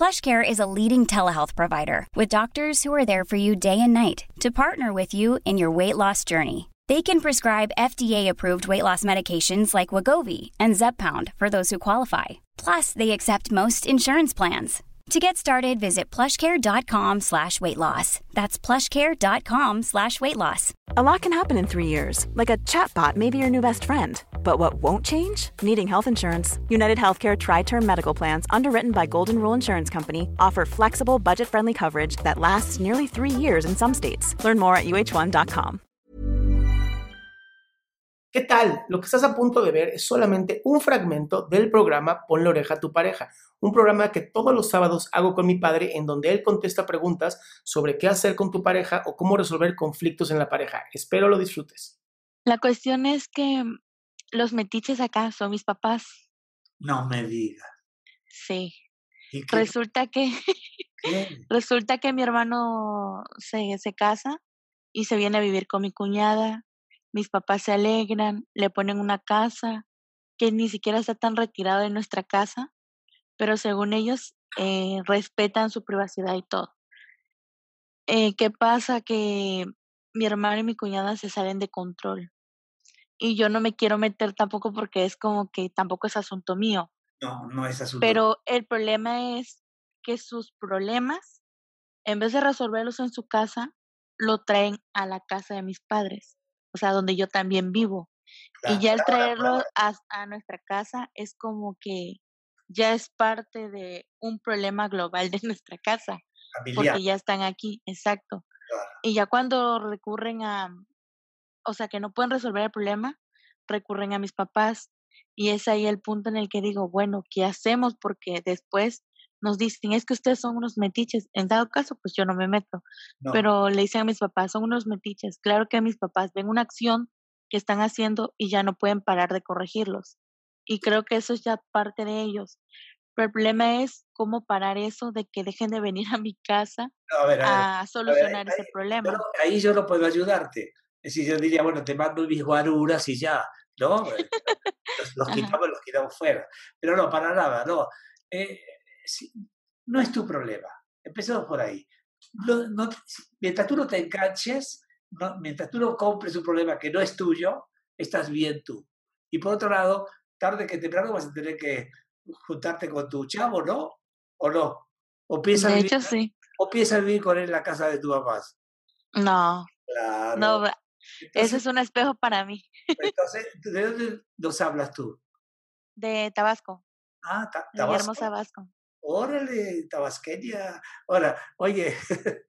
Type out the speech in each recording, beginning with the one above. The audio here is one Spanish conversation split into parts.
PlushCare is a leading telehealth provider with doctors who are there for you day and night to partner with you in your weight loss journey. They can prescribe FDA-approved weight loss medications like Wagovi and Zepbound for those who qualify. Plus, they accept most insurance plans. To get started, visit plushcare.com slash weight loss. That's plushcare.com slash weight loss. A lot can happen in three years, like a chatbot may be your new best friend. But what won't change? Needing health insurance. United Healthcare Tri Term Medical Plans, underwritten by Golden Rule Insurance Company, offer flexible, budget friendly coverage that lasts nearly three years in some states. Learn more at uh1.com. ¿Qué tal? Lo que estás a punto de ver es solamente un fragmento del programa Pon la oreja a tu pareja, un programa que todos los sábados hago con mi padre en donde él contesta preguntas sobre qué hacer con tu pareja o cómo resolver conflictos en la pareja. Espero lo disfrutes. La cuestión es que los metiches acá son mis papás. No me digas. Sí. Resulta que resulta que mi hermano se, se casa y se viene a vivir con mi cuñada. Mis papás se alegran, le ponen una casa que ni siquiera está tan retirada de nuestra casa, pero según ellos eh, respetan su privacidad y todo. Eh, ¿Qué pasa? Que mi hermano y mi cuñada se salen de control. Y yo no me quiero meter tampoco porque es como que tampoco es asunto mío. No, no es asunto. Pero el problema es que sus problemas, en vez de resolverlos en su casa, lo traen a la casa de mis padres, o sea, donde yo también vivo. Y ya el traerlo a, a nuestra casa es como que ya es parte de un problema global de nuestra casa, familiar. porque ya están aquí, exacto. Claro. Y ya cuando recurren a, o sea, que no pueden resolver el problema, recurren a mis papás. Y es ahí el punto en el que digo, bueno, ¿qué hacemos? Porque después nos dicen, es que ustedes son unos metiches. En dado caso, pues yo no me meto. No. Pero le dicen a mis papás, son unos metiches. Claro que mis papás ven una acción que están haciendo y ya no pueden parar de corregirlos. Y creo que eso es ya parte de ellos. Pero el problema es cómo parar eso de que dejen de venir a mi casa a ver, a ver. a solucionar ahí- ese problema. Ahí yo no puedo ayudarte. Es decir, yo diría, bueno, te mando mis guaruras y ya, ¿no? Los, los quitamos, los quitamos fuera. Pero no, para nada, no. Eh, no es tu problema. Empecemos por ahí. No- no mientras tú no te enganches, no- mientras tú no compres un problema que no es tuyo, estás bien tú. Y por otro lado, tarde que temprano vas a tener que juntarte con tu chavo, ¿no? ¿O no? ¿O piensas, De vivir, hecho, sí. o piensas vivir con él en la casa de tu papá? No, Claro. no, Entonces, es un espejo para mí. entonces, ¿de dónde nos hablas tú? De Tabasco, Ah, Ta- de Guillermo Tabasco. Tabasco. Órale, tabasqueña. Ahora, oye,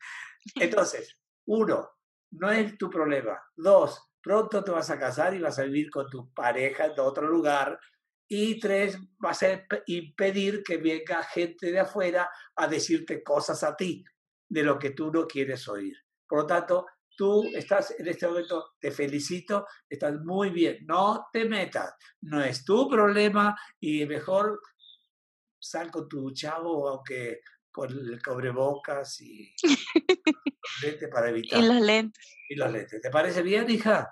entonces, uno, no es tu problema. Dos, pronto te vas a casar y vas a vivir con tu pareja en otro lugar. Y tres, vas a imp- impedir que venga gente de afuera a decirte cosas a ti de lo que tú no quieres oír. Por lo tanto, tú estás en este momento, te felicito, estás muy bien. No te metas, no es tu problema y mejor sal con tu chavo, aunque con el cobrebocas y lente para evitar. Y los lentes. y los lentes. ¿Te parece bien, hija?